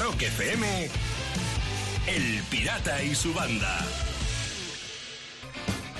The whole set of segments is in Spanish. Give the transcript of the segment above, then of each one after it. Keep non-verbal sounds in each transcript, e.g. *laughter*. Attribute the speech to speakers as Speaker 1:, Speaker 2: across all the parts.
Speaker 1: Rock FM, El Pirata y su banda.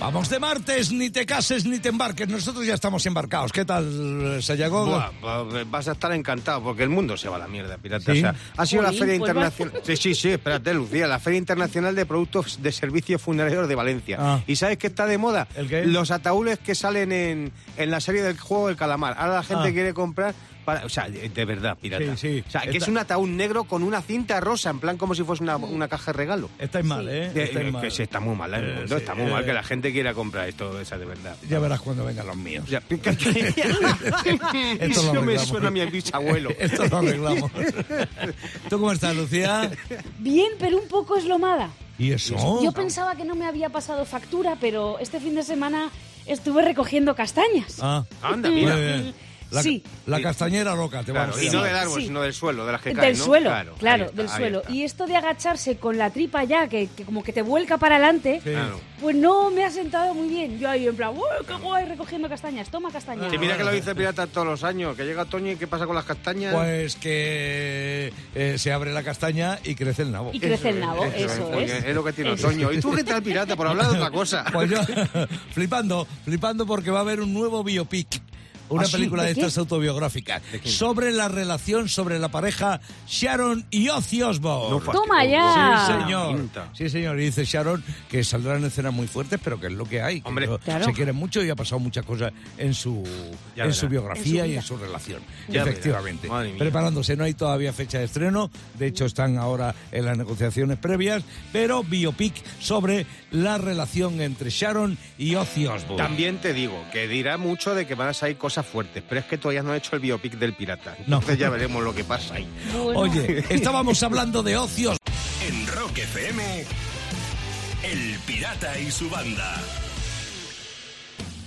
Speaker 2: Vamos de martes, ni te cases ni te embarques. Nosotros ya estamos embarcados. ¿Qué tal, Sayago?
Speaker 3: Buah, va- vas a estar encantado porque el mundo se va a la mierda, pirata.
Speaker 2: ¿Sí?
Speaker 3: O sea, ha sido la Feria
Speaker 4: pues
Speaker 3: Internacional. Sí, sí, sí, espérate, Lucía. La Feria Internacional de Productos de Servicios Funerarios de Valencia.
Speaker 2: Ah.
Speaker 3: ¿Y sabes qué está de moda?
Speaker 2: ¿El qué?
Speaker 3: Los ataúdes que salen en, en la serie del juego del calamar. Ahora la gente
Speaker 2: Ah.
Speaker 3: quiere comprar. Para, o sea, de verdad, pirata.
Speaker 2: Sí, sí.
Speaker 3: O sea, que
Speaker 2: Está-
Speaker 3: es un ataúd negro con una cinta rosa, en plan como si fuese una, una caja de regalo.
Speaker 2: Estáis mal, ¿eh?
Speaker 3: De-
Speaker 2: Estáis
Speaker 3: eh,
Speaker 2: mal.
Speaker 3: que sí, está muy mal, ¿eh? El
Speaker 2: Eh,
Speaker 3: mundo
Speaker 2: sí,
Speaker 3: está muy mal
Speaker 2: eh.
Speaker 3: que la gente quiera comprar esto, esa de verdad.
Speaker 2: Ya verás cuando vengan los míos. *laughs*
Speaker 3: Ya,
Speaker 2: Esto lo
Speaker 3: Eso me
Speaker 2: arreglamos.
Speaker 3: suena a mi bisabuelo. *laughs*
Speaker 2: Esto lo arreglamos. ¿Tú cómo estás, Lucía?
Speaker 4: Bien, pero un poco eslomada.
Speaker 2: ¿Y eso?
Speaker 4: Yo pensaba que no me había pasado factura, pero este fin de semana estuve recogiendo castañas.
Speaker 2: Ah,
Speaker 3: Anda,
Speaker 2: muy
Speaker 3: mira.
Speaker 2: bien. La,
Speaker 4: Sí.
Speaker 2: la castañera loca, te
Speaker 3: Claro,
Speaker 2: vamos
Speaker 3: y
Speaker 2: a
Speaker 3: no
Speaker 2: llamar.
Speaker 3: del árbol,
Speaker 4: Sí.
Speaker 3: sino del suelo, de las que
Speaker 4: del
Speaker 3: caen, ¿no?
Speaker 4: suelo, claro,
Speaker 3: está,
Speaker 4: del suelo. Y esto de agacharse con la tripa ya, que, que como que te vuelca para adelante,
Speaker 2: Sí.
Speaker 3: Claro.
Speaker 4: pues no me ha sentado muy bien. Yo ahí en plan, ¡Uy, qué guay! Recogiendo castañas, toma castañas.
Speaker 3: Sí, mira que lo dice Pirata todos los años, que llega otoño y ¿qué pasa con las castañas?
Speaker 2: Pues que eh, se abre la castaña y crece el nabo.
Speaker 4: Y crece el nabo, eso,
Speaker 3: porque
Speaker 4: es.
Speaker 3: es lo que tiene
Speaker 4: Eso.
Speaker 3: otoño. ¿Y tú qué tal, Pirata? Por hablar de otra cosa. *laughs*
Speaker 2: Pues yo, *laughs* flipando, flipando porque va a haber un nuevo biopic. Una
Speaker 3: ¿Ah,
Speaker 2: película de, estas autobiográficas sobre la relación, sobre la pareja Sharon y Ozzy Osbourne.
Speaker 3: No
Speaker 4: Toma ya.
Speaker 2: Sí, señor. Sí, señor. Y dice Sharon que saldrán escenas muy fuertes, pero que es lo que hay. que
Speaker 3: Hombre.
Speaker 4: Claro.
Speaker 2: se quieren mucho y ha pasado muchas cosas en su,
Speaker 3: Ya
Speaker 2: en su biografía
Speaker 4: En su
Speaker 2: y en su relación.
Speaker 3: Ya
Speaker 2: Efectivamente. Preparándose, no hay todavía fecha de estreno. De hecho, están ahora en las negociaciones previas. Pero biopic sobre la relación entre Sharon y Ozzy Osbourne.
Speaker 3: También te digo que dirá mucho de que van a salir cosas fuertes, pero es que todavía no he hecho el biopic del pirata.
Speaker 2: No.
Speaker 3: Entonces ya veremos lo que pasa ahí.
Speaker 4: Bueno.
Speaker 2: Oye, estábamos hablando de Osbourne.
Speaker 1: En Rock FM, El Pirata y su banda.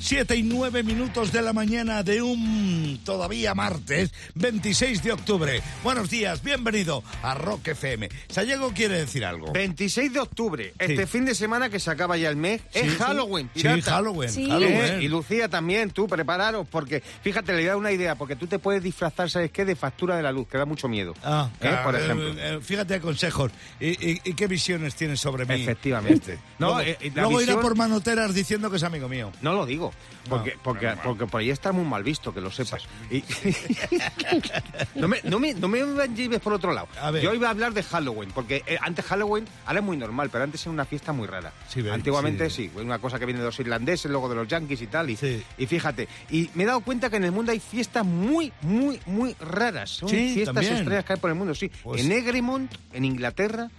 Speaker 2: Siete y nueve minutos de la mañana de un todavía martes 26 de octubre. Buenos días, bienvenido a Rock FM. Sayego quiere decir algo.
Speaker 3: 26 de octubre, este fin de semana que se acaba ya el mes,
Speaker 2: Sí,
Speaker 3: es. Halloween,
Speaker 2: Sí,
Speaker 3: pirata.
Speaker 2: Halloween.
Speaker 4: Sí.
Speaker 2: Halloween.
Speaker 3: Eh, Y Lucía también, tú prepararos, porque fíjate, le da una idea, porque tú te puedes disfrazar, ¿sabes qué? De factura de la luz, que da mucho miedo.
Speaker 2: Ah,
Speaker 3: ¿Eh?
Speaker 2: ah,
Speaker 3: Por
Speaker 2: eh,
Speaker 3: ejemplo.
Speaker 2: eh, fíjate consejos. ¿Y, y- y qué visiones tienes sobre mí?
Speaker 3: Efectivamente. No,
Speaker 2: luego
Speaker 3: eh,
Speaker 2: luego irá
Speaker 3: visión-
Speaker 2: por manoteras diciendo que es amigo mío.
Speaker 3: No lo digo, porque,
Speaker 2: No,
Speaker 3: porque,
Speaker 2: no, no.
Speaker 3: porque por ahí está muy mal visto, que lo sepas. Y- *laughs* no, me, no, me, no me lleves por otro lado. Yo iba a hablar de Halloween, porque eh, antes Halloween, ahora es muy normal, pero antes era una fiesta muy rara.
Speaker 2: Sí,
Speaker 3: Antiguamente
Speaker 2: sí.
Speaker 3: sí. una cosa que viene de los irlandeses, luego de los yankees y tal. Y, fíjate, y me he dado cuenta que en el mundo hay fiestas muy, muy, muy raras. Son fiestas
Speaker 2: también.
Speaker 3: extrañas que hay por el mundo, sí.
Speaker 2: Pues-
Speaker 3: En Egremont, en Inglaterra,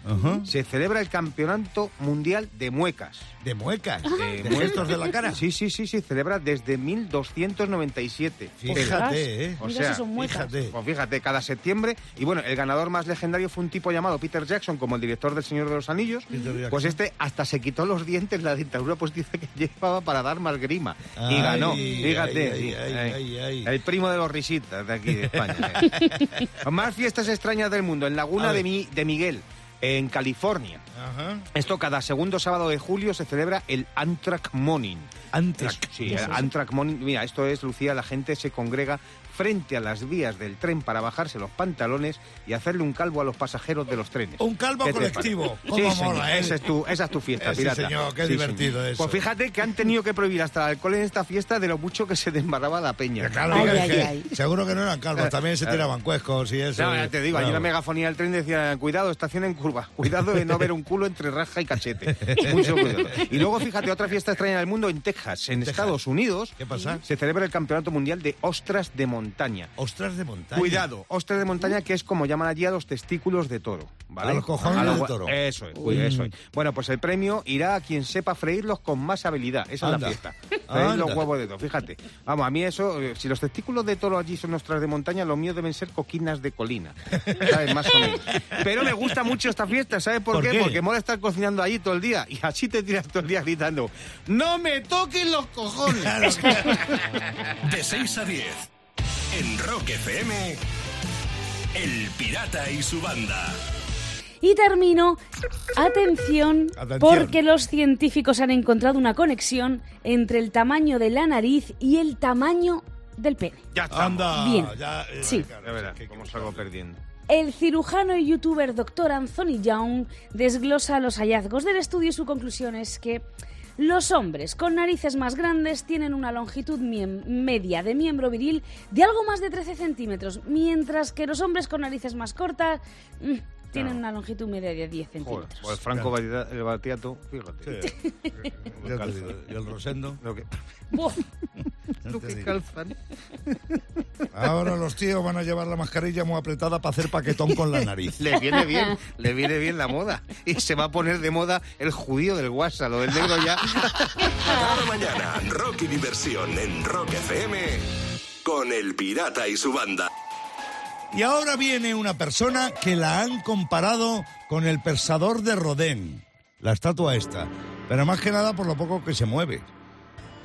Speaker 3: se celebra el Campeonato Mundial de Muecas.
Speaker 2: De muecas.
Speaker 3: De
Speaker 2: De de la cara.
Speaker 3: Sí, sí, sí, sí, celebra desde 1297.
Speaker 2: Fíjate, ¿eh?
Speaker 3: O
Speaker 4: Mira
Speaker 3: sea,
Speaker 4: si son muecas.
Speaker 2: fíjate.
Speaker 3: Pues fíjate, cada septiembre, y bueno, el ganador más legendario fue un tipo llamado Peter Jackson, como el director del Señor de los Anillos. Pues este hasta se quitó los dientes la dentadura postiza que *laughs* llevaba para dar más grima.
Speaker 2: Ay,
Speaker 3: y ganó, fíjate.
Speaker 2: ay,
Speaker 3: sí,
Speaker 2: ay,
Speaker 3: ay.
Speaker 2: ay, ay.
Speaker 3: El primo de los risitas de aquí de España. eh. *laughs* más fiestas extrañas del mundo, en Laguna de, Mi- de Miguel, en California.
Speaker 2: Ajá.
Speaker 3: Esto cada segundo sábado de julio se celebra el Amtrak Morning.
Speaker 2: Antrax.
Speaker 3: Es- sí. Amtrak Morning. Mira, esto es, Lucía, la gente se congrega frente a las vías del tren para bajarse los pantalones y hacerle un calvo a los pasajeros de los trenes.
Speaker 2: Un calvo
Speaker 3: ¿Qué te
Speaker 2: colectivo. ¿Cómo
Speaker 3: Sí, señor,
Speaker 2: mola, eh?
Speaker 3: esa, es tu, esa es tu fiesta,
Speaker 2: Eh, sí, señor, qué divertido eso.
Speaker 3: Pues fíjate que han tenido que prohibir hasta el alcohol en esta fiesta de lo mucho que se desbarraba la peña.
Speaker 2: Claro,
Speaker 4: Ay, ay,
Speaker 2: que
Speaker 4: ay.
Speaker 2: seguro que no eran calvos, también se tiraban cuescos y eso.
Speaker 3: No, ya te digo, allí
Speaker 2: Claro.
Speaker 3: la megafonía del tren decía, cuidado, estación en curva, cuidado de no ver un culo entre raja y cachete. Mucho cuidado. Y luego, fíjate, otra fiesta extraña del mundo en Texas, en
Speaker 2: Texas.
Speaker 3: Estados Unidos.
Speaker 2: ¿Qué pasa?
Speaker 3: Se celebra el Campeonato Mundial de Ostras de Montaña.
Speaker 2: Ostras de montaña.
Speaker 3: Cuidado, ostras de montaña, que es como llaman allí a los testículos de toro. ¿vale?
Speaker 2: A los cojones
Speaker 3: A los
Speaker 2: del toro.
Speaker 3: Eso es, uy, eso es. Bueno, pues el premio irá a quien sepa freírlos con más habilidad. Esa
Speaker 2: Anda.
Speaker 3: es la fiesta. Freír los huevos de toro, fíjate. Vamos, a mí eso, eh, si los testículos de toro allí son ostras de montaña, los míos deben ser coquinas de colina. ¿Sabes? Más o menos. Pero me gusta mucho esta fiesta, ¿sabes por,
Speaker 2: ¿Por
Speaker 3: qué?
Speaker 2: qué?
Speaker 3: Porque mola estar cocinando allí todo el día y así te tiras todo el día gritando ¡No me toquen los cojones!
Speaker 1: De 6 a 10. En Rock FM, El Pirata y su banda.
Speaker 4: Y termino, atención,
Speaker 2: Atención.
Speaker 4: porque los científicos han encontrado una conexión entre el tamaño de la nariz y el tamaño del pene.
Speaker 3: Ya estamos.
Speaker 2: Anda.
Speaker 4: Bien.
Speaker 2: ya, eh,
Speaker 4: Sí.
Speaker 3: Ya verás cómo salgo perdiendo.
Speaker 4: El cirujano y youtuber Dr. Anthony Young desglosa los hallazgos del estudio y su conclusión es que los hombres con narices más grandes tienen una longitud media de miembro viril de algo más de 13 centímetros, mientras que los hombres con narices más cortas mm, tienen una longitud media de 10
Speaker 3: Joder,
Speaker 4: centímetros.
Speaker 3: pues Franco el Batiato, fíjate.
Speaker 2: Sí. *laughs* Ya te digo, y el Rosendo.
Speaker 3: Lo que, *laughs* Que calzan. *laughs*
Speaker 2: Ahora los tíos van a llevar la mascarilla muy apretada para hacer paquetón con la nariz. *laughs*
Speaker 3: Le viene bien, le viene bien la moda. Y se va a poner de moda el judío del WhatsApp, lo del negro ya.
Speaker 1: Cada mañana, rock y diversión en Rock FM con El Pirata y su banda.
Speaker 2: Y ahora viene una persona que la han comparado con el persador de Rodén, la estatua esta, pero más que nada por lo poco que se mueve.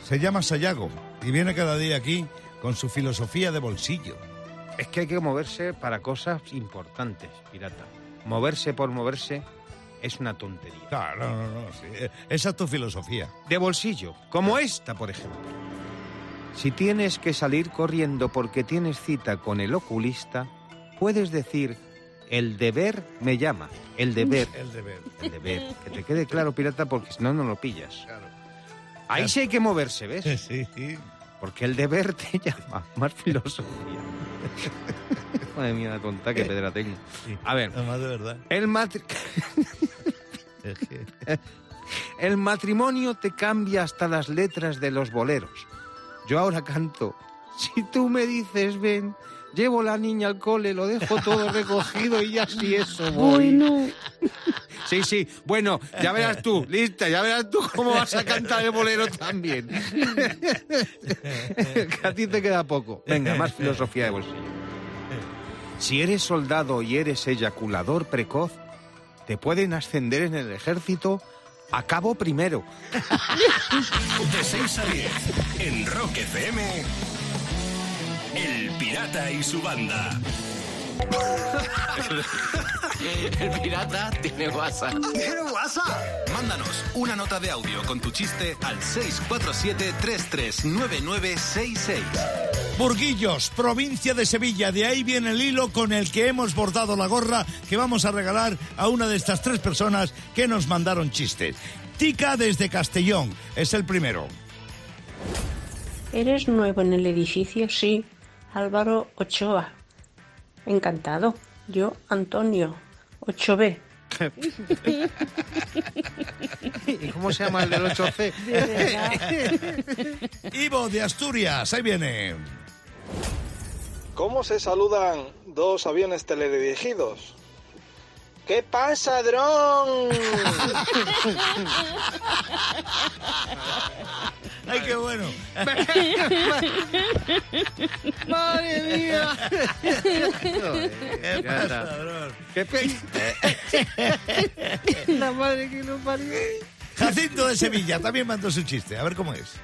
Speaker 2: Se llama Sayago y viene cada día aquí con su filosofía de bolsillo.
Speaker 3: Es que hay que moverse para cosas importantes, pirata. Moverse por moverse es una tontería.
Speaker 2: Claro, no, no, no, sí, esa es tu filosofía.
Speaker 3: De bolsillo, como esta, por ejemplo. Si tienes que salir corriendo porque tienes cita con el oculista, puedes decir, el deber me llama, el deber,
Speaker 2: El deber.
Speaker 3: el deber. Que te quede claro, pirata, porque si no, no lo pillas. Ahí sí hay que moverse, ¿ves?
Speaker 2: Sí, sí.
Speaker 3: Porque el deber te *laughs* llama, más filosofía. *laughs* Madre mía, la tonta que pedra tengo. A ver,
Speaker 2: Además de verdad.
Speaker 3: el matri- *laughs* El matrimonio te cambia hasta las letras de los boleros. Yo ahora canto. Si tú me dices ven, llevo la niña al cole, lo dejo todo recogido y así eso voy.
Speaker 4: Bueno,
Speaker 3: Sí, sí. Bueno, ya verás tú, lista, ya verás tú cómo vas a cantar el bolero también. que a ti te queda poco. Venga, más filosofía de bolsillo. Si eres soldado y eres eyaculador precoz, te pueden ascender en el ejército a cabo primero.
Speaker 1: De 6 a 10 en Rock FM. El Pirata y su banda. *laughs*
Speaker 5: El pirata tiene WhatsApp.
Speaker 6: ¿Tiene WhatsApp? Mándanos una nota de audio con tu chiste al 647-339966.
Speaker 2: Burguillos, provincia de Sevilla. De ahí viene el hilo con el que hemos bordado la gorra que vamos a regalar a una de estas tres personas que nos mandaron chistes. Tica desde Castellón es el primero.
Speaker 7: ¿Eres nuevo en el edificio? Sí. Álvaro Ochoa. Encantado. Yo, Antonio. 8B. *laughs*
Speaker 3: ¿Y cómo se llama el del 8C?
Speaker 2: Ivo de Asturias, ahí viene.
Speaker 8: ¿Cómo se saludan dos aviones teledirigidos? ¿Qué pasa, dron? *laughs*
Speaker 2: Ay, qué bueno. *laughs*
Speaker 3: ¡Madre mía!
Speaker 2: ¿Qué pasa?
Speaker 3: ¡Qué pe... *laughs* La madre que no parió.
Speaker 2: Jacinto de Sevilla también mandó su chiste. A ver cómo es.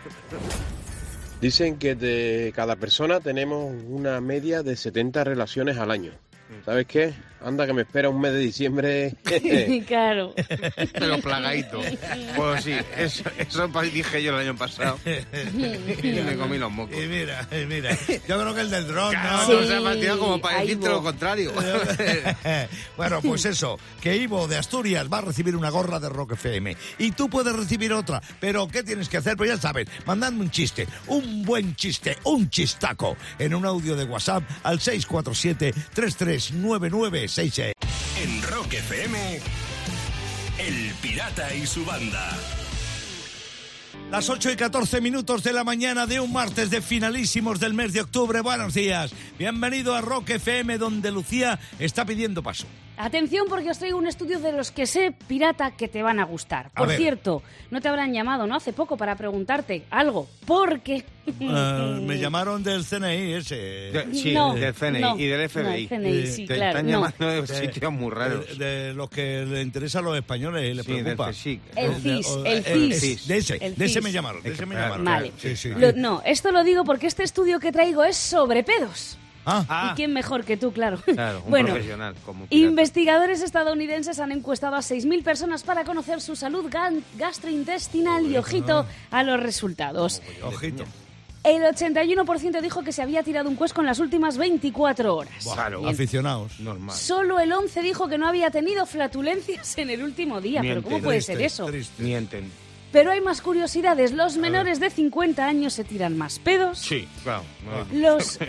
Speaker 9: Dicen que de cada persona tenemos una media de 70 relaciones al año. ¿Sabes qué? Anda que me espera un mes de diciembre. *laughs*
Speaker 4: claro.
Speaker 3: Pero plagadito. Pues sí, eso, eso dije yo el año pasado. Y me comí los mocos.
Speaker 2: Y mira, y mira. Yo creo que el del dron,
Speaker 3: Claro,
Speaker 2: ¿no?
Speaker 4: Sí.
Speaker 3: o sea, me ha tirado como para decirte lo contrario. *laughs*
Speaker 2: bueno, pues eso, que Ivo de Asturias va a recibir una gorra de Rock FM y tú puedes recibir otra, pero ¿qué tienes que hacer? Pues ya sabes, mandadme un chiste, un buen chiste, un chistaco en un audio de WhatsApp al 647-339966.
Speaker 1: En Rock FM. El Pirata y su banda.
Speaker 2: Las 8 y 14 minutos de la mañana de un martes de finalísimos del mes de octubre. Buenos días. Bienvenido a Rock FM, donde Lucía está pidiendo paso.
Speaker 4: Atención porque os traigo un estudio de los que sé, pirata, que te van a gustar.
Speaker 2: A
Speaker 4: Por
Speaker 2: ver.
Speaker 4: cierto, no te habrán llamado, ¿no? Hace poco para preguntarte algo. Porque...
Speaker 2: Eh, me llamaron del CNI ese.
Speaker 3: De- sí,
Speaker 4: No,
Speaker 3: del CNI
Speaker 4: no,
Speaker 3: y del
Speaker 4: no,
Speaker 3: FBI.
Speaker 4: el CNI, sí,
Speaker 3: Te
Speaker 4: claro,
Speaker 3: están
Speaker 4: no.
Speaker 3: llamando de
Speaker 2: De-
Speaker 3: sitios muy raros.
Speaker 2: De, de los que le interesa a los españoles y les
Speaker 3: Sí,
Speaker 2: preocupa.
Speaker 4: El
Speaker 2: De-
Speaker 4: CIS,
Speaker 2: o-
Speaker 4: el
Speaker 2: eh,
Speaker 4: CIS.
Speaker 2: De ese,
Speaker 4: El
Speaker 2: de ese
Speaker 4: CIS.
Speaker 2: me llamaron, de ese me llamaron.
Speaker 4: Vale.
Speaker 2: Sí, sí.
Speaker 4: Lo- no, esto lo digo porque este estudio que traigo es sobre pedos.
Speaker 2: Ah,
Speaker 3: Ah,
Speaker 4: ¿Y quién mejor que tú, claro?
Speaker 3: claro, un
Speaker 4: bueno,
Speaker 3: profesional como pirata.
Speaker 4: Investigadores estadounidenses han encuestado a 6.000 personas para conocer su salud gastrointestinal y ojito a los resultados.
Speaker 2: ojito.
Speaker 4: El 81% dijo que se había tirado un cuesco en las últimas 24 horas.
Speaker 3: Claro.
Speaker 4: Bien.
Speaker 2: Aficionados.
Speaker 3: Normal.
Speaker 4: Solo el 11 dijo que no había tenido flatulencias en el último día. ¿Pero cómo puede
Speaker 2: Triste,
Speaker 4: ser eso?
Speaker 2: triste.
Speaker 3: Mienten.
Speaker 4: Pero hay más curiosidades. Los menores de 50 años se tiran más pedos.
Speaker 3: Sí, claro. no.
Speaker 4: Los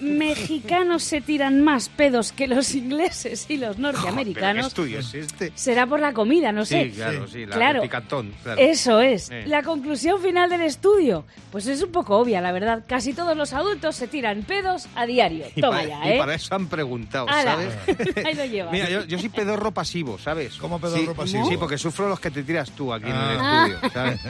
Speaker 4: mexicanos se tiran más pedos que los ingleses y los
Speaker 3: ¿Pero qué
Speaker 4: norteamericanos.
Speaker 3: estudio es este?
Speaker 4: Será por la comida, no sé.
Speaker 3: Sí, claro, sí, la
Speaker 4: Claro.
Speaker 3: picantón. Claro.
Speaker 4: Eso es.
Speaker 3: Eh.
Speaker 4: La conclusión final del estudio, pues es un poco obvia, la verdad. Casi todos los adultos se tiran pedos a diario.
Speaker 3: Y
Speaker 4: Toma
Speaker 3: para,
Speaker 4: ya,
Speaker 3: y
Speaker 4: ¿eh?
Speaker 3: para eso han preguntado,
Speaker 4: Ala.
Speaker 3: ¿sabes? *laughs*
Speaker 4: Ahí lo llevas.
Speaker 3: Mira, yo, yo soy pedorro pasivo, ¿sabes?
Speaker 2: ¿Cómo pedorro
Speaker 3: Sí,
Speaker 2: pasivo?
Speaker 3: Sí, porque sufro los que te tiras tú aquí
Speaker 2: Ah.
Speaker 3: en el estudio, ¿sabes?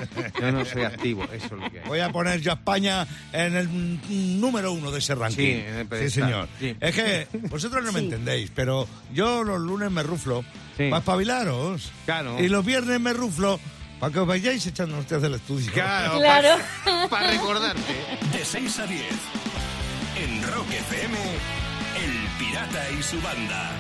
Speaker 3: Yo no soy activo, eso es lo que hay.
Speaker 2: Voy a poner yo a España en el número uno de ese ranking.
Speaker 3: Sí, en el
Speaker 2: Sí, señor.
Speaker 3: sí.
Speaker 2: Es que vosotros no me
Speaker 4: Sí.
Speaker 2: entendéis, pero yo los lunes me ruflo
Speaker 3: Sí.
Speaker 2: para espabilaros.
Speaker 3: Claro.
Speaker 2: Y los viernes me ruflo para que os vayáis echando ustedes del estudio.
Speaker 3: Claro, *laughs*
Speaker 4: Claro.
Speaker 3: para recordarte.
Speaker 1: De 6 a 10. En Rock FM, El Pirata y su banda.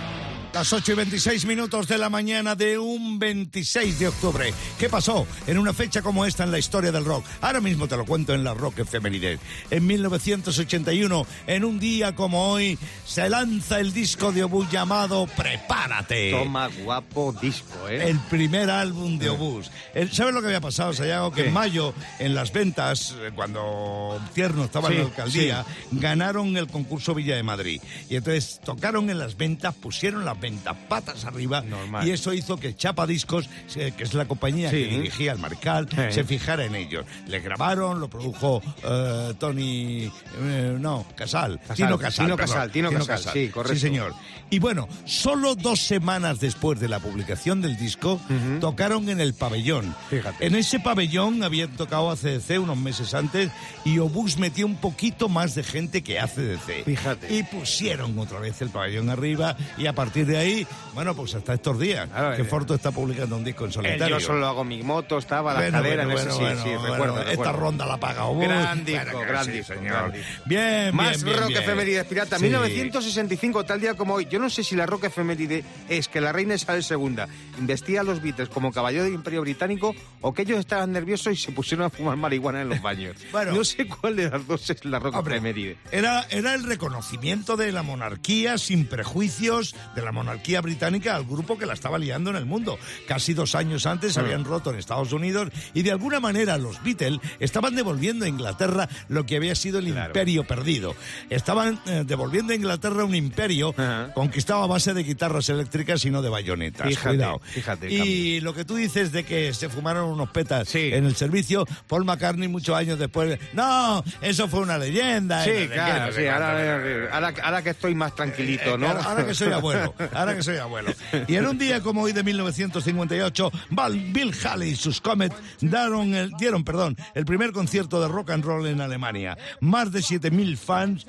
Speaker 2: Las 8 y 26 minutos de la mañana de un 26 de octubre. ¿Qué pasó en una fecha como esta en la historia del rock? Ahora mismo te lo cuento en la Rock Efemérides. En 1981, en un día como hoy, se lanza el disco de Obús llamado Prepárate.
Speaker 3: Toma guapo disco, ¿eh?
Speaker 2: El primer álbum de Obús. El- ¿Sabes lo que había pasado, Sayago? Que en mayo, en las ventas, eh, cuando Tierno estaba en
Speaker 3: Sí,
Speaker 2: la alcaldía, ganaron el concurso Villa de Madrid. Y entonces tocaron en las ventas, pusieron las ventas patas arriba.
Speaker 3: Normal.
Speaker 2: Y eso hizo que Chapa Discos, que es la compañía
Speaker 3: Sí.
Speaker 2: que dirigía el Marcal,
Speaker 3: Sí.
Speaker 2: se fijara en ellos. Le grabaron, lo produjo eh, Tony. eh, no, Casal.
Speaker 3: Casal,
Speaker 2: Tino Casal.
Speaker 3: Tino Casal, Tino Casal, sí, correcto.
Speaker 2: Sí, señor. Y bueno, solo dos semanas después de la publicación del disco, tocaron en el pabellón.
Speaker 3: Fíjate.
Speaker 2: En ese pabellón habían tocado ACDC unos meses antes y Obús metió un poquito más de gente que ACDC.
Speaker 3: Fíjate.
Speaker 2: Y pusieron otra vez el pabellón arriba y a partir de ahí, bueno, pues hasta estos días,
Speaker 3: Claro,
Speaker 2: que
Speaker 3: eh,
Speaker 2: Forto está publicando un disco en solitario.
Speaker 3: yo solo hago mi moto, estaba la
Speaker 2: Bueno,
Speaker 3: cadera
Speaker 2: bueno,
Speaker 3: en ese
Speaker 2: bueno,
Speaker 3: sí, sí, recuerdo.
Speaker 2: Esta ronda la paga Obús.
Speaker 3: Gran disco,
Speaker 2: Claro que
Speaker 3: gran
Speaker 2: sí,
Speaker 3: disco,
Speaker 2: señor. Bien,
Speaker 3: Más
Speaker 2: bien,
Speaker 3: rock
Speaker 2: bien.
Speaker 3: efemérides pirata.
Speaker 2: Sí.
Speaker 3: 1965, tal día como hoy. Yo no sé si la rock efeméride es que la reina Isabel II investiga a los Beatles como caballero del Imperio Británico o que ellos estaban nerviosos y se pusieron a fumar marihuana en los *laughs* baños.
Speaker 2: Bueno.
Speaker 3: no sé cuál de las dos es la rock
Speaker 2: Hombre,
Speaker 3: efeméride.
Speaker 2: Era, era el reconocimiento de la monarquía sin prejuicios, de la monarquía británica al grupo que la estaba liando en el mundo. Casi dos años antes habían roto en Estados Unidos y de alguna manera los Beatles estaban devolviendo a Inglaterra lo que había sido el
Speaker 3: Claro.
Speaker 2: imperio perdido. Estaban eh, devolviendo a Inglaterra un imperio conquistado a base de guitarras eléctricas y no de bayonetas.
Speaker 3: Fíjate,
Speaker 2: Cuidado.
Speaker 3: fíjate
Speaker 2: y lo que tú dices de que se fumaron unos petas
Speaker 3: Sí.
Speaker 2: en el servicio, Paul McCartney muchos años después, no, eso fue una leyenda. no
Speaker 3: Sí,
Speaker 2: qué,
Speaker 3: claro,
Speaker 2: no
Speaker 3: sí,
Speaker 2: cuánto".
Speaker 3: ahora, ahora, ahora que estoy más tranquilito, ¿no?
Speaker 2: Ahora, ahora que soy abuelo, *laughs* ahora que soy abuelo. Y en un día como hoy de 1958, Val- Bill Haley y sus Comets dieron el, dieron, perdón, el primer concierto de rock and roll en Alemania. Más de 7.000 fans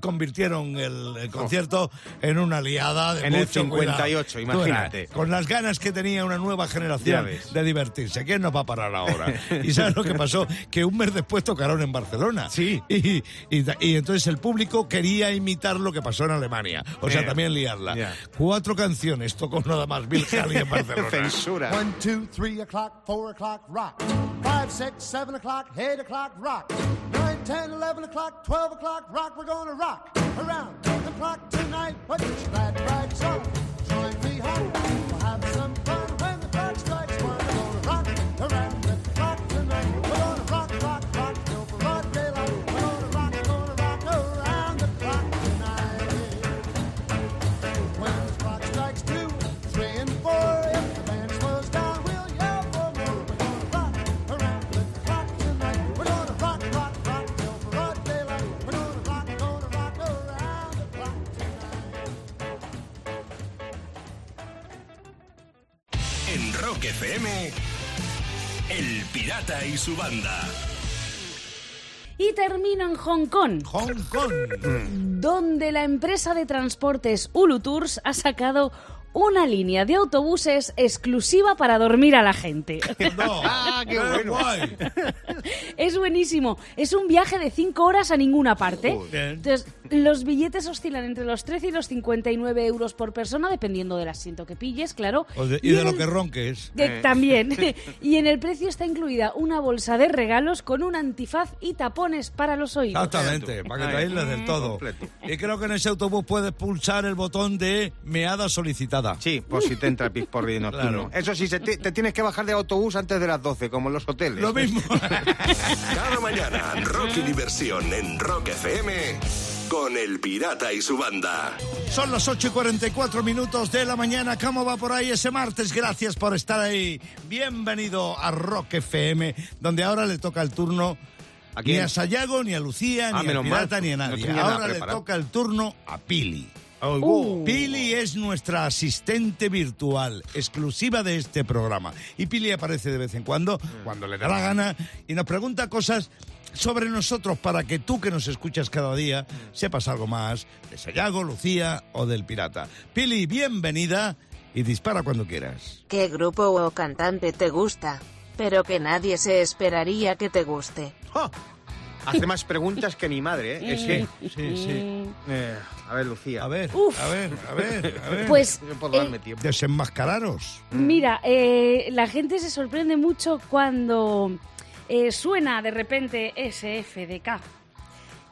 Speaker 2: convirtieron el, el concierto en una liada de
Speaker 3: En el
Speaker 2: mucho
Speaker 3: 58,
Speaker 2: cuidado.
Speaker 3: imagínate.
Speaker 2: Con las ganas que tenía una nueva generación de divertirse. ¿Quién nos va a parar ahora? ¿Y sabes lo que pasó? Que un mes después tocaron en Barcelona.
Speaker 3: Sí.
Speaker 2: Y, y, y entonces el público quería imitar lo que pasó en Alemania. O sea, también liarla.
Speaker 3: Ya.
Speaker 2: Cuatro canciones tocó nada más Bill Haley en *laughs* Barcelona.
Speaker 3: Censura.
Speaker 10: One, two, three o'clock, four o'clock, rock. Five, six, seven o'clock, eight o'clock, rock. Nine, ten, eleven o'clock, twelve o'clock, rock. We're gonna rock around the clock tonight. Put your glad rags on. Join me home. Rock
Speaker 1: FM, El Pirata y su banda.
Speaker 4: Y termino en Hong Kong,
Speaker 2: Hong Kong.
Speaker 4: donde la empresa de transportes Ulu Tours ha sacado una línea de autobuses exclusiva para dormir a la gente. *laughs*
Speaker 2: No. *laughs*
Speaker 3: Ah, qué bueno. *laughs*
Speaker 4: Es buenísimo. Es un viaje de cinco horas a ninguna parte. Entonces, Los billetes oscilan entre los 13 y los 59 euros por persona, dependiendo del asiento que pilles, claro.
Speaker 2: O de- y de
Speaker 4: en
Speaker 2: lo
Speaker 4: el-
Speaker 2: que ronques.
Speaker 4: de- También. *laughs* y en el precio está incluida una bolsa de regalos con un antifaz y tapones para los oídos.
Speaker 2: Exactamente, para que te aísles del todo. Y creo que en ese autobús puedes pulsar el botón de meada solicitada.
Speaker 3: Sí, por si te entra el pisporri nocturno.
Speaker 2: Claro.
Speaker 3: Eso sí, se te, te tienes que bajar de autobús antes de las 12, como en los hoteles.
Speaker 2: Lo mismo. *laughs*
Speaker 1: Cada mañana, rock y diversión en Rock FM con El Pirata y su banda.
Speaker 2: Son las 8 y 44 minutos de la mañana. ¿Cómo va por ahí ese martes? Gracias por estar ahí. Bienvenido a Rock FM, donde ahora le toca el turno
Speaker 3: ¿A
Speaker 2: ni a Sayago, ni a Lucía,
Speaker 3: Ah,
Speaker 2: ni a Pirata,
Speaker 3: mal.
Speaker 2: ni a
Speaker 3: No
Speaker 2: nadie.
Speaker 3: nada
Speaker 2: ahora le toca el turno a Pili.
Speaker 3: Uh.
Speaker 2: Pili es nuestra asistente virtual, exclusiva de este programa. Y Pili aparece de vez en cuando, cuando le da la gana, y nos pregunta cosas sobre nosotros para que tú que nos escuchas cada día sepas algo más de Sayago, Lucía o del pirata. Pili, bienvenida y dispara cuando quieras.
Speaker 11: ¿Qué grupo o cantante te gusta? Pero que nadie se esperaría que te guste.
Speaker 3: ¡Ja! Hace más preguntas que mi madre, ¿eh? Es que...
Speaker 2: Sí, sí.
Speaker 3: Eh, a ver, Lucía.
Speaker 2: A ver,
Speaker 4: Uf.
Speaker 2: a ver, a ver, a ver. *laughs*
Speaker 4: Pues, eh,
Speaker 3: darme tiempo.
Speaker 2: Desenmascararos.
Speaker 4: Mira, eh, la gente se sorprende mucho cuando eh, suena de repente SFDK.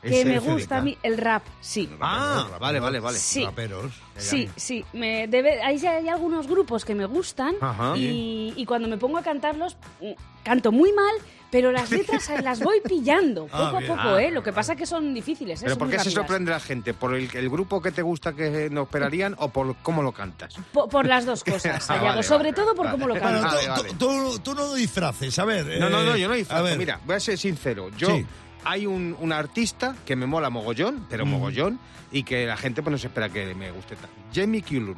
Speaker 4: Que me gusta a mí el rap, sí.
Speaker 3: Ah,
Speaker 2: Raperos,
Speaker 3: vale, vale, vale.
Speaker 4: Sí.
Speaker 2: Raperos.
Speaker 4: Sí, sí. Me debe, hay, hay algunos grupos que me gustan y, y cuando me pongo a cantarlos, mm, canto muy mal, pero las letras las voy pillando *laughs*
Speaker 2: Ah,
Speaker 4: poco a poco, ¿eh? Lo que pasa es que son difíciles, ¿eh?
Speaker 3: ¿Pero
Speaker 4: son
Speaker 3: por qué se sorprende la gente? ¿Por el, el grupo que te gusta que no esperarían o por cómo lo cantas?
Speaker 4: Po- Por, las dos cosas, *laughs*
Speaker 3: Ah, vale,
Speaker 4: Sobre
Speaker 3: vale,
Speaker 4: todo por
Speaker 3: vale.
Speaker 4: cómo lo
Speaker 2: Bueno.
Speaker 3: Vale,
Speaker 2: tú, tú- tú no disfraces, a ver.
Speaker 3: No, no, no,
Speaker 2: eh,
Speaker 3: yo no
Speaker 2: a
Speaker 3: disfrazo.
Speaker 2: ver.
Speaker 3: Mira, voy a ser sincero. Yo
Speaker 2: Sí.
Speaker 3: Hay un, un artista que me mola mogollón, pero
Speaker 2: Mm.
Speaker 3: mogollón, y que la gente pues no se espera que me guste tanto. Jamie Cullum.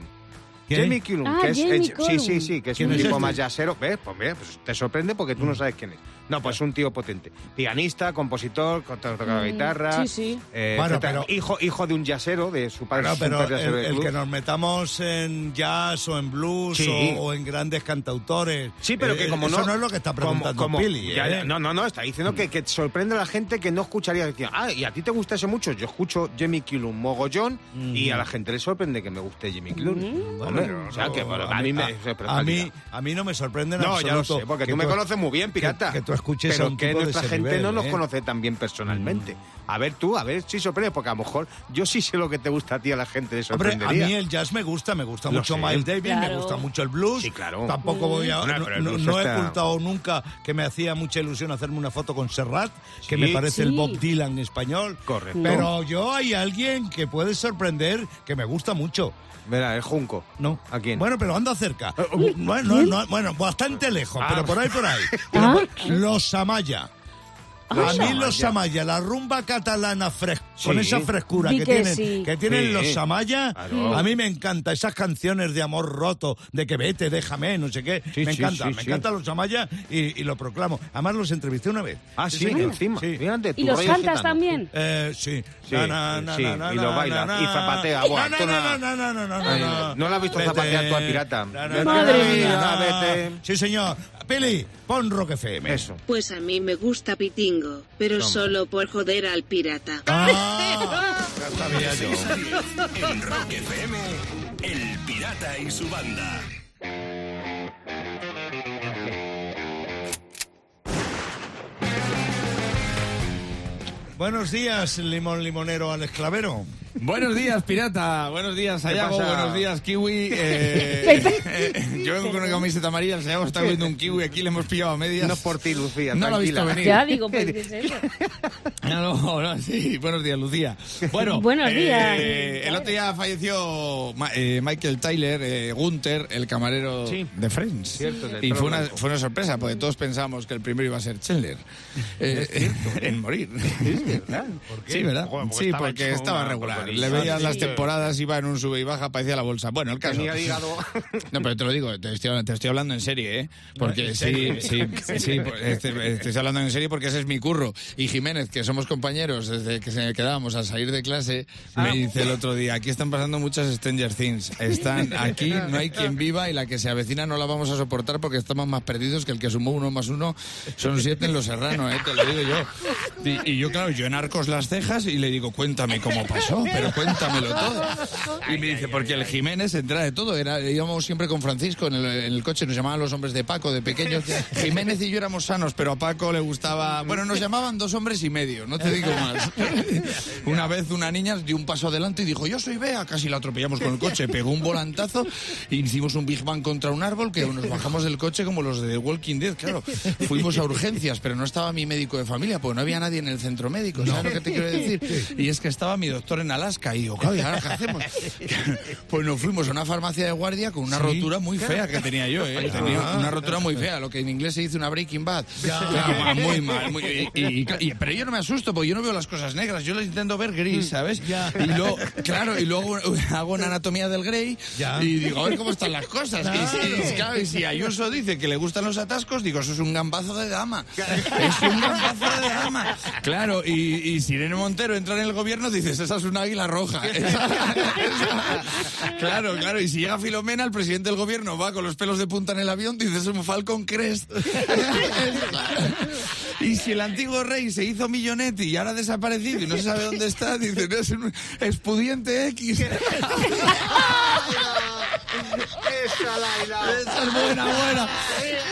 Speaker 3: Jamie Cullum,
Speaker 4: Ah,
Speaker 3: que es,
Speaker 4: Jamie
Speaker 3: es- sí, sí, sí, que es
Speaker 2: ¿Quién
Speaker 3: un
Speaker 2: es
Speaker 3: tipo
Speaker 2: este?
Speaker 3: más yacero. ¿Ves? Pues, pues te sorprende porque tú no sabes quién es. No, pues un tío potente. Pianista, compositor, con- toca la
Speaker 4: Mm,
Speaker 3: guitarra.
Speaker 4: sí, sí.
Speaker 3: eh,
Speaker 2: Bueno, pero-
Speaker 3: hijo, hijo de un yacero, de su padre.
Speaker 2: Bueno, pero
Speaker 3: padre
Speaker 2: el, que nos metamos en jazz o en blues
Speaker 3: Sí.
Speaker 2: o, o en grandes cantautores.
Speaker 3: Sí, pero que
Speaker 2: eh,
Speaker 3: como
Speaker 2: eso
Speaker 3: no...
Speaker 2: no es lo que está preguntando
Speaker 3: como-
Speaker 2: Pili,
Speaker 3: ya,
Speaker 2: ¿eh?
Speaker 3: ya, no, no, no, está diciendo que, que sorprende a la gente que no escucharía. Decía, ah, ¿y a ti te gusta ese mucho? Yo escucho Jamie Cullum mogollón y a la gente le sorprende que me guste Jamie Cullum.
Speaker 2: Bueno,
Speaker 3: Hombre,
Speaker 2: no,
Speaker 3: o sea, que
Speaker 2: no,
Speaker 3: bueno, a mí me...
Speaker 2: a, mí, a mí no me sorprende en
Speaker 3: No, ya lo sé, porque
Speaker 2: que
Speaker 3: tú me conoces muy bien, pirata.
Speaker 2: Que, que tú escuches
Speaker 3: pero
Speaker 2: a un
Speaker 3: que
Speaker 2: tipo de
Speaker 3: nuestra gente
Speaker 2: nivel,
Speaker 3: no nos
Speaker 2: ¿eh?
Speaker 3: conoce tan bien personalmente. A ver tú, a ver si sorprende, porque a lo mejor yo sí sé lo que te gusta a ti, a la gente le
Speaker 2: Hombre, a
Speaker 3: sorprendería.
Speaker 2: mí el jazz me gusta, me gusta
Speaker 3: Lo
Speaker 2: mucho
Speaker 3: sé.
Speaker 2: Miles Davis, me gusta mucho el blues.
Speaker 3: Sí, claro.
Speaker 2: Tampoco voy a.
Speaker 3: No,
Speaker 2: No, he
Speaker 3: está-
Speaker 2: ocultado nunca que me hacía mucha ilusión hacerme una foto con Serrat, que
Speaker 3: Sí.
Speaker 2: me parece el. Bob Dylan español.
Speaker 3: Correcto.
Speaker 2: Pero yo hay alguien que puede sorprender que me gusta mucho.
Speaker 3: Verá, el Junco.
Speaker 2: No.
Speaker 3: ¿A quién?
Speaker 2: Bueno, pero anda cerca. Bueno, no, no, bueno, bastante lejos,
Speaker 3: Ah.
Speaker 2: pero por ahí, por ahí. *laughs*
Speaker 4: Ah.
Speaker 2: Los Amaya. A mí los
Speaker 3: Amaya.
Speaker 2: Amaya, la rumba catalana fres-
Speaker 3: Sí.
Speaker 2: con esa frescura
Speaker 4: Di
Speaker 2: que,
Speaker 4: que
Speaker 2: tienen,
Speaker 4: sí.
Speaker 2: que tienen
Speaker 3: Sí.
Speaker 2: los Amaya,
Speaker 3: Claro.
Speaker 2: a mí me encanta esas canciones de amor roto, de que vete, déjame, no sé qué.
Speaker 3: Sí,
Speaker 2: me
Speaker 3: sí,
Speaker 2: encanta,
Speaker 3: sí,
Speaker 2: me
Speaker 3: sí.
Speaker 2: encantan los Amaya y, y lo proclamo. Además los entrevisté una vez.
Speaker 3: Ah, sí, encima. Fíjate,
Speaker 4: ¿Y los cantas
Speaker 3: gitano.
Speaker 4: también?
Speaker 2: Eh, sí.
Speaker 3: Sí,
Speaker 2: Na, na, na,
Speaker 3: sí,
Speaker 2: na, na,
Speaker 3: y lo baila,
Speaker 2: na,
Speaker 3: y zapatea.
Speaker 2: No,
Speaker 3: Buah,
Speaker 2: no, no,
Speaker 3: no-
Speaker 2: no, no, no, no, no, no.
Speaker 3: no la has visto
Speaker 2: Vete.
Speaker 3: zapatear tú al pirata.
Speaker 2: Na, na,
Speaker 3: Vete,
Speaker 2: na,
Speaker 4: Madre mía.
Speaker 2: Sí, señor. Pili, pon Rock FM.
Speaker 3: Eso.
Speaker 11: Pues a mí me gusta Pitingo, pero
Speaker 3: Toma.
Speaker 11: solo por joder al pirata.
Speaker 2: Ah, *laughs* ya sabía yo.
Speaker 1: 6 a 10 en Rock FM, El Pirata y su banda.
Speaker 2: Buenos días, limón limonero al esclavero.
Speaker 12: Buenos días, pirata. Buenos días, Sayago.
Speaker 3: pasa?
Speaker 12: Buenos días, Kiwi. *laughs* Eh, eh, yo vengo con una camiseta amarilla. El Sayago está viendo un Kiwi. Aquí le hemos pillado a medias.
Speaker 3: No es por ti, Lucía,
Speaker 12: No lo ha
Speaker 3: tranquila.
Speaker 12: visto venir.
Speaker 4: Ya digo, pues, ¿qué es eso? *laughs*
Speaker 12: No, no, no, sí. Buenos días, Lucía. Bueno,
Speaker 4: Buenos
Speaker 12: eh,
Speaker 4: días.
Speaker 12: el otro día falleció Ma- eh, Michael Tyler, eh, Gunther, el camarero
Speaker 3: Sí.
Speaker 12: de Friends.
Speaker 3: Cierto,
Speaker 12: y fue una,
Speaker 3: blanco.
Speaker 12: fue una sorpresa, porque todos pensábamos que el primero iba a ser Chandler. Eh, *laughs* en morir.
Speaker 3: Es verdad. ¿Por qué?
Speaker 12: Sí, ¿verdad?
Speaker 3: Porque
Speaker 12: sí,
Speaker 3: estaba
Speaker 12: porque estaba
Speaker 3: una
Speaker 12: regular. Le veías las temporadas, iba en un sube y baja, parecía la bolsa. Bueno, el caso.
Speaker 3: Tenía hígado. *laughs*
Speaker 12: No, pero te lo digo, te estoy, te estoy hablando en serie, ¿eh? Porque
Speaker 2: ¿En
Speaker 12: sí, sí, *laughs* sí, pues, este- te estoy hablando en serio porque ese es mi curro. Y Jiménez, que somos compañeros desde que se quedábamos al salir de clase, me dice el otro día, aquí están pasando muchas Stranger Things. Están aquí, no hay quien viva y la que se avecina no la vamos a soportar porque estamos más perdidos que el que sumó uno más uno son siete en Los Serrano, ¿eh? Te lo digo yo. Y, y yo, claro, yo en arcos las cejas y le digo, cuéntame cómo pasó, pero *laughs* cuéntamelo todo. Y me dice, porque el Jiménez se entera de todo. Era, íbamos siempre con Francisco en el, en el coche, nos llamaban los hombres de Paco, de pequeños. *laughs* Jiménez y yo éramos sanos, pero a Paco le gustaba... Bueno, nos llamaban dos hombres y medio, no te digo más. *laughs* Una vez una niña dio un paso adelante y dijo, yo soy Bea, casi la atropellamos con el coche, pegó un volantazo y hicimos un Big Bang contra un árbol que nos bajamos del coche como los de The Walking Dead, claro. Fuimos a urgencias, pero no estaba mi médico de familia, porque no había nadie en el centro médico, ¿sabes lo que te quiero decir? Y es que estaba mi doctor en Alaska y digo, claro, ¿y ahora qué hacemos? *laughs* Pues nos fuimos a una farmacia de guardia con una
Speaker 2: Sí.
Speaker 12: rotura muy fea que tenía yo, ¿eh? Tenía
Speaker 2: Ah.
Speaker 12: una rotura muy fea, lo que en inglés se dice una breaking bad. Claro, muy mal. muy- y- y- pero yo no me asusto porque yo no veo las cosas negras, yo las intento ver gris, ¿sabes? Y luego, claro, y luego *laughs* hago una anatomía del Grey
Speaker 2: Ya.
Speaker 12: y digo, a ver cómo están las cosas. Y, y, claro, y si Ayuso dice que le gustan los atascos, digo, eso es un gambazo de dama. *laughs* Es un gambazo de dama. Claro, y, y si Irene Montero entra en el gobierno, dices, esa es una águila roja. *laughs* Claro, claro, y si llega Filomena, el presidente del gobierno va con los pelos de punta en el avión, dices, es un Falcon Crest. *laughs* Y si el antiguo rey se hizo millonetti y ahora ha desaparecido y no se sabe dónde está, dicen, es un expudiente X. *laughs* Esa es buena, buena.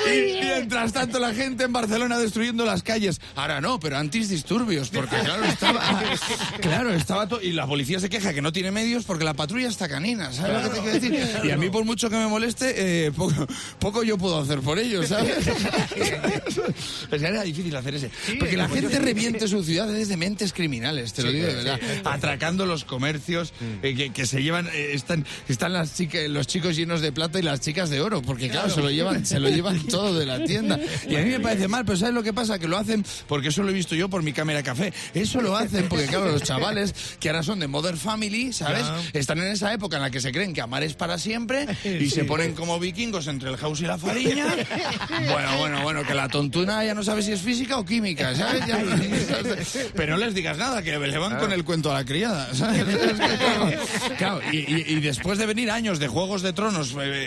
Speaker 12: Y mientras tanto la gente en Barcelona destruyendo las calles. Ahora no, pero antidisturbios, porque claro, estaba... *laughs* Claro, estaba todo... Y la policía se queja que no tiene medios porque la patrulla está canina, ¿sabes lo que te quiero decir? Y a mí por mucho que me moleste, eh, poco, poco yo puedo hacer por ellos, ¿sabes? Es que era difícil hacer ese. Porque la gente reviente su ciudad desde mentes criminales, te lo digo de verdad. Atracando los comercios eh, que, que se llevan, eh, están, están las chicas, los chicos llenos de plata y las chicas de oro, porque claro, se lo llevan, se lo llevan *laughs* todo de la tienda. Y a mí me parece mal, pero ¿sabes lo que pasa? Que lo hacen, porque eso lo he visto yo por mi cámara café. Eso lo hacen porque, claro, los chavales que ahora son de Modern Family, ¿sabes? Están en esa época en la que se creen que amar es para siempre y se ponen como vikingos entre el house y la fariña. Bueno, bueno, bueno, que la tontuna ya no sabe si es física o química, ¿sabes? Ya *laughs* pero no les digas nada, que le van con el cuento a la criada, ¿sabes? *laughs* Claro, y, y- y después de venir años de Juegos de Tronos, eh,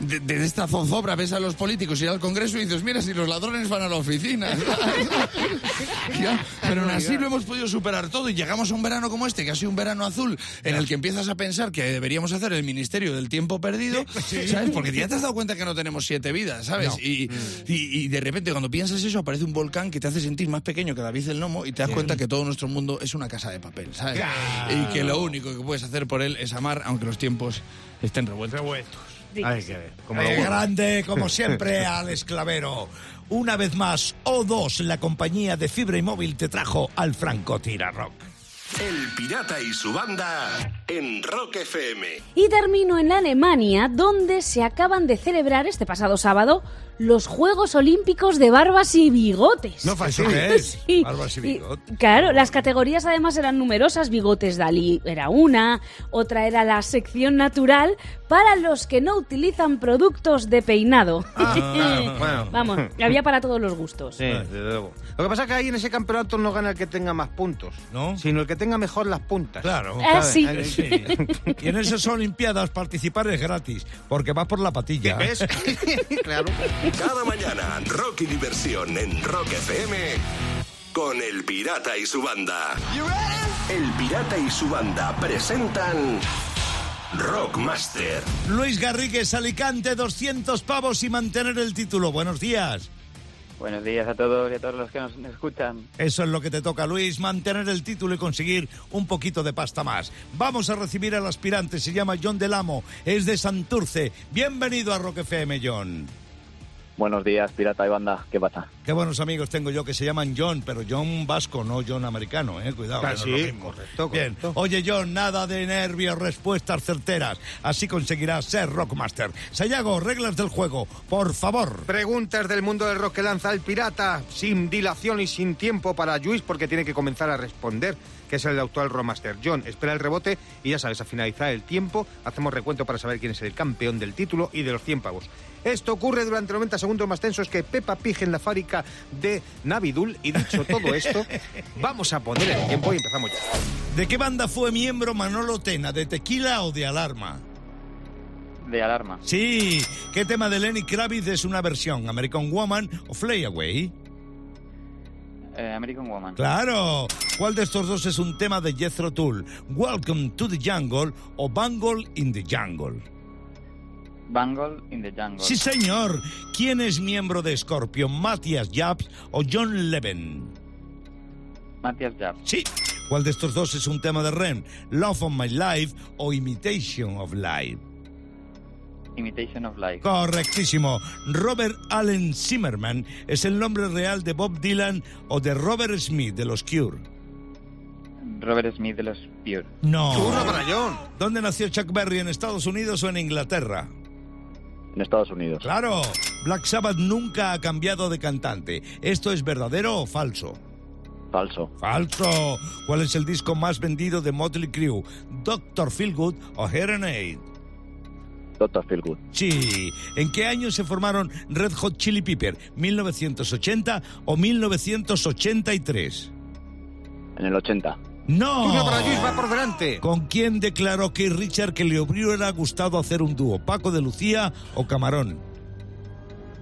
Speaker 12: de, de esta zozobra, ves a los políticos ir al Congreso y dices, mira, si los ladrones van a la oficina. *laughs* *laughs* Ya, pero aún así lo hemos podido superar todo y llegamos a un verano como este, que ha sido un verano azul, en el que empiezas a pensar que deberíamos hacer el Ministerio del Tiempo Perdido, *laughs* ¿sabes? Porque ya te has dado cuenta que no tenemos siete vidas, ¿sabes? Y, y- y de repente cuando piensas eso aparece un volcán que te hace sentir más pequeño que David el Nomo y te das cuenta que todo nuestro mundo es una casa de papel, ¿sabes? Y que lo único que puedes hacer por él es amar, aunque los tiempos estén revueltos.
Speaker 3: Hay que ver. Como
Speaker 2: Eh,
Speaker 3: lo-
Speaker 2: grande, como *laughs* siempre, al esclavero. Una vez más, O2, la compañía de fibra y móvil, te trajo al Franco Rock.
Speaker 1: El Pirata y su banda en Rock FM.
Speaker 4: Y termino en Alemania, donde se acaban de celebrar este pasado sábado los Juegos Olímpicos de Barbas y Bigotes.
Speaker 2: No ¿Eso qué es? *laughs*
Speaker 4: Sí.
Speaker 2: Barbas y bigotes.
Speaker 4: Claro, las categorías además eran numerosas. Bigotes Dalí era una, otra era la sección natural para los que no utilizan productos de peinado.
Speaker 3: Ah, *laughs* bueno.
Speaker 4: Vamos, había para todos los gustos.
Speaker 3: Sí, desde luego. Lo que pasa es que ahí en ese campeonato no gana el que tenga más puntos,
Speaker 2: ¿No?
Speaker 3: sino el que tenga mejor las puntas.
Speaker 2: Claro.
Speaker 4: Ah, sí.
Speaker 2: Sí. Y en esas Olimpiadas participar es gratis, porque vas por la patilla.
Speaker 3: ¿Ves? *laughs* claro.
Speaker 1: Cada mañana, rock y diversión en Rock FM con El Pirata y su banda. El Pirata y su banda presentan Rockmaster.
Speaker 2: Luis Garrigues, Alicante, 200 pavos y mantener el título. Buenos días.
Speaker 13: Buenos días a todos y a todos los que nos escuchan.
Speaker 2: Eso es lo que te toca, Luis, mantener el título y conseguir un poquito de pasta más. Vamos a recibir al aspirante, se llama John Delamo, es de Santurce. Bienvenido a FM, John.
Speaker 13: Buenos días, pirata y banda. ¿Qué pasa?
Speaker 2: Qué buenos amigos tengo yo que se llaman John, pero John vasco, no John americano, eh, cuidado.
Speaker 3: Ah,
Speaker 2: que no
Speaker 3: sí,
Speaker 2: es lo mismo.
Speaker 3: correcto,
Speaker 2: Bien.
Speaker 3: correcto.
Speaker 2: Oye, John, nada de nervios, respuestas certeras. Así conseguirás ser Rockmaster. Sayago, reglas del juego, por favor.
Speaker 3: Preguntas del mundo del rock que lanza el pirata, sin dilación y sin tiempo para Luis, porque tiene que comenzar a responder. Que es el actual Romaster. John espera el rebote y ya sabes, a finalizar el tiempo hacemos recuento para saber quién es el campeón del título y de los 100 pavos. Esto ocurre durante 90 segundos más tensos que Peppa Pig en la fábrica de Navidul. Y dicho todo esto, *laughs* vamos a poner el tiempo y empezamos ya.
Speaker 2: ¿De qué banda fue miembro Manolo Tena? ¿De Tequila o de Alarma?
Speaker 13: De alarma.
Speaker 2: Sí. ¿Qué tema de Lenny Kravitz es una versión? ¿American Woman o Fly Away?
Speaker 13: Eh, American Woman.
Speaker 2: Claro. ¿Cuál de estos dos es un tema de Jethro Tull? ¿Welcome to the Jungle o Bangle in the Jungle?
Speaker 13: Bangle in the Jungle.
Speaker 2: Sí, señor. ¿Quién es miembro de Scorpion? ¿Matthias Jabs o John Levin?
Speaker 13: Matthias Jab.
Speaker 2: Sí. ¿Cuál de estos dos es un tema de Ren? ¿Love of My Life o Imitation of Life?
Speaker 13: Imitation of Life.
Speaker 2: Correctísimo. Robert Allen Zimmerman es el nombre real de Bob Dylan o de Robert Smith de los Cure.
Speaker 13: Robert Smith de los Pure.
Speaker 2: No. ¿Dónde nació Chuck Berry? ¿En Estados Unidos o en Inglaterra?
Speaker 13: En Estados Unidos.
Speaker 2: Claro. Black Sabbath nunca ha cambiado de cantante. ¿Esto es verdadero o falso?
Speaker 13: Falso.
Speaker 2: Falso. ¿Cuál es el disco más vendido de Motley Crue? ¿Doctor Feelgood o Hearing Aid?
Speaker 13: Doctor Feelgood.
Speaker 2: Sí. ¿En qué año se formaron Red Hot Chili Pepper? ¿1980 o 1983?
Speaker 13: En el 80.
Speaker 2: ¡No!
Speaker 3: Para Luis, va por delante.
Speaker 2: ¿Con quién declaró Keith Richard que le hubiera gustado hacer un dúo? ¿Paco de Lucía o Camarón?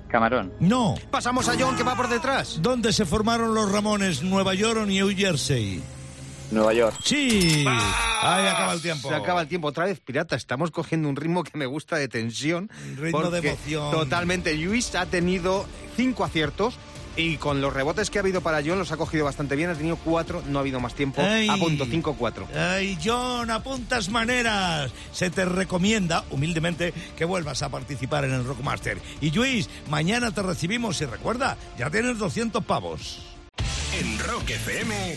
Speaker 13: Camarón.
Speaker 2: No.
Speaker 3: Pasamos a John, que va por detrás.
Speaker 2: ¿Dónde se formaron los Ramones? ¿Nueva York o New Jersey?
Speaker 13: Nueva York.
Speaker 2: Sí. Ahí acaba el tiempo.
Speaker 3: Se acaba el tiempo otra vez, pirata. Estamos cogiendo un ritmo que me gusta de tensión.
Speaker 2: ritmo de emoción.
Speaker 3: Totalmente. Luis ha tenido cinco aciertos. Y con los rebotes que ha habido para John los ha cogido bastante bien. Ha tenido cuatro, no ha habido más tiempo.
Speaker 2: Ay.
Speaker 3: A punto, 5-4.
Speaker 2: Ay, John, apuntas maneras. Se te recomienda, humildemente, que vuelvas a participar en el Rockmaster. Y Luis, mañana te recibimos y recuerda, ya tienes 200 pavos.
Speaker 1: En Rock FM,